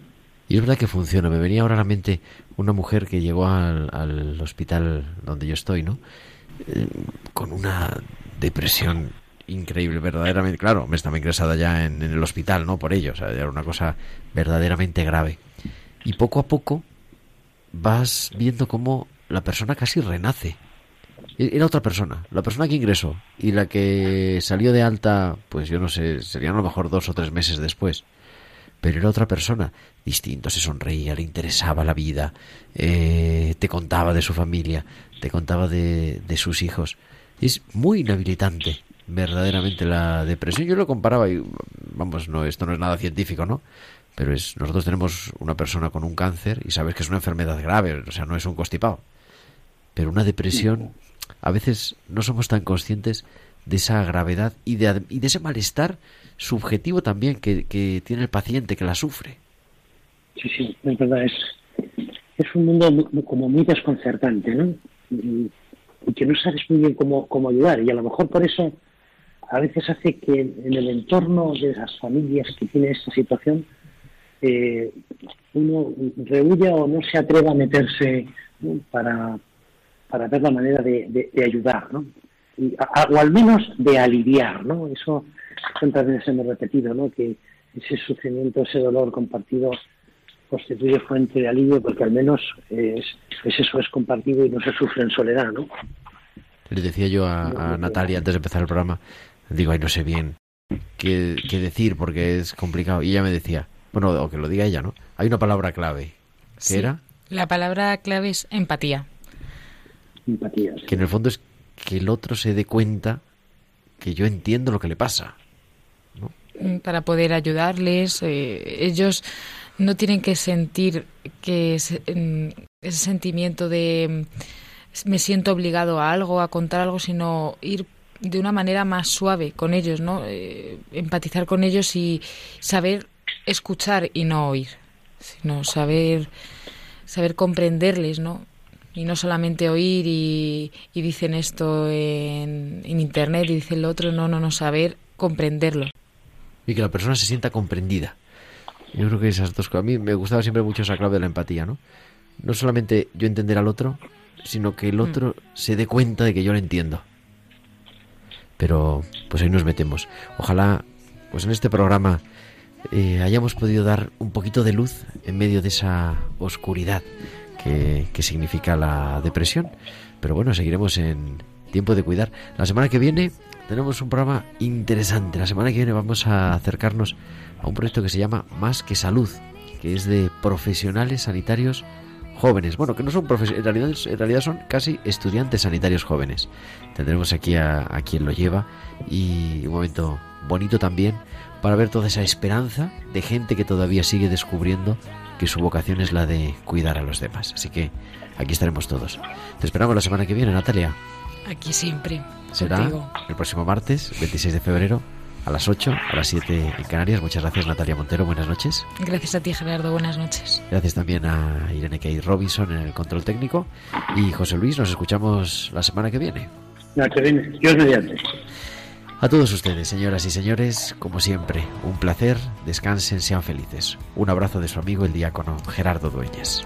Y es verdad que funciona. Me venía ahora a la mente una mujer que llegó al, hospital donde yo estoy, ¿no? Eh, con una depresión increíble, verdaderamente. Claro, me estaba ingresada ya en, el hospital, ¿no? Por ello, o sea, era una cosa verdaderamente grave. Y poco a poco vas viendo cómo la persona casi renace. E, era otra persona, la persona que ingresó y la que salió de alta, pues yo no sé, serían a lo mejor dos o tres meses después pero era otra persona, distinto, se sonreía, le interesaba la vida, eh, te contaba de su familia, te contaba de, de sus hijos. Es muy inhabilitante, verdaderamente, la depresión. Yo lo comparaba y, vamos, no, esto no es nada científico, ¿no? Pero es, nosotros tenemos una persona con un cáncer y sabes que es una enfermedad grave, o sea, no es un constipado. Pero una depresión, a veces no somos tan conscientes de esa gravedad y de, y de ese malestar subjetivo también que, que, tiene el paciente que la sufre. Sí, sí, es verdad, es, es un mundo como muy desconcertante, ¿no? Y, que no sabes muy bien cómo, cómo ayudar y a lo mejor por eso a veces hace que en el entorno de las familias que tienen esta situación eh, uno rehuya o no se atreva a meterse para, para ver la manera de, de, ayudar, ¿no? o al menos de aliviar, ¿no? Eso tantas veces hemos repetido, ¿no? Que ese sufrimiento, ese dolor compartido constituye fuente de alivio porque al menos es, eso, es compartido y no se sufre en soledad, ¿no? Le decía yo a, Natalia antes de empezar el programa, digo, ay, no sé bien qué, decir porque es complicado. Y ella me decía, bueno, o que lo diga ella, ¿no? Hay una palabra clave. ¿Qué era? La palabra clave es empatía. Que en el fondo es que el otro se dé cuenta que yo entiendo lo que le pasa. Mm, para poder ayudarles. Eh, ellos no tienen que sentir que ese, ese sentimiento de mm, me siento obligado a algo, a contar algo, sino ir de una manera más suave con ellos, ¿no? Eh, empatizar con ellos y saber escuchar y no oír, sino saber saber comprenderles, ¿no? Y no solamente oír y, y dicen esto en, en internet y dicen lo otro, no, no, no, saber comprenderlo y que la persona se sienta comprendida. Yo creo que esas dos cosas. A mí me gustaba siempre mucho esa clave de la empatía, ¿no? No solamente yo entender al otro, sino que el mm. otro se dé cuenta de que yo lo entiendo. Pero, pues ahí nos metemos. Ojalá, pues en este programa eh, hayamos podido dar un poquito de luz en medio de esa oscuridad que, significa la depresión. Pero bueno, seguiremos en tiempo de cuidar. La semana que viene tenemos un programa interesante. La semana que viene vamos a acercarnos a un proyecto que se llama Más que Salud, que es de profesionales sanitarios jóvenes. Bueno, que no son profesionales, en realidad, son casi estudiantes sanitarios jóvenes. Tendremos aquí a quien lo lleva y un momento bonito también para ver toda esa esperanza de gente que todavía sigue descubriendo que su vocación es la de cuidar a los demás. Así que aquí estaremos todos. Te esperamos la semana que viene, Natalia. Aquí siempre. Será el próximo martes, 26 de febrero, a las 8, a las 7 en Canarias. Muchas gracias, Natalia Montero. Buenas noches. Gracias a ti, Gerardo. Buenas noches. Gracias también a Irene Kay Robinson en el control técnico. Y José Luis, nos escuchamos la semana que viene. La que viene. Dios mediante. A todos ustedes, señoras y señores, como siempre, un placer. Descansen, sean felices. Un abrazo de su amigo el diácono Gerardo Dueñas.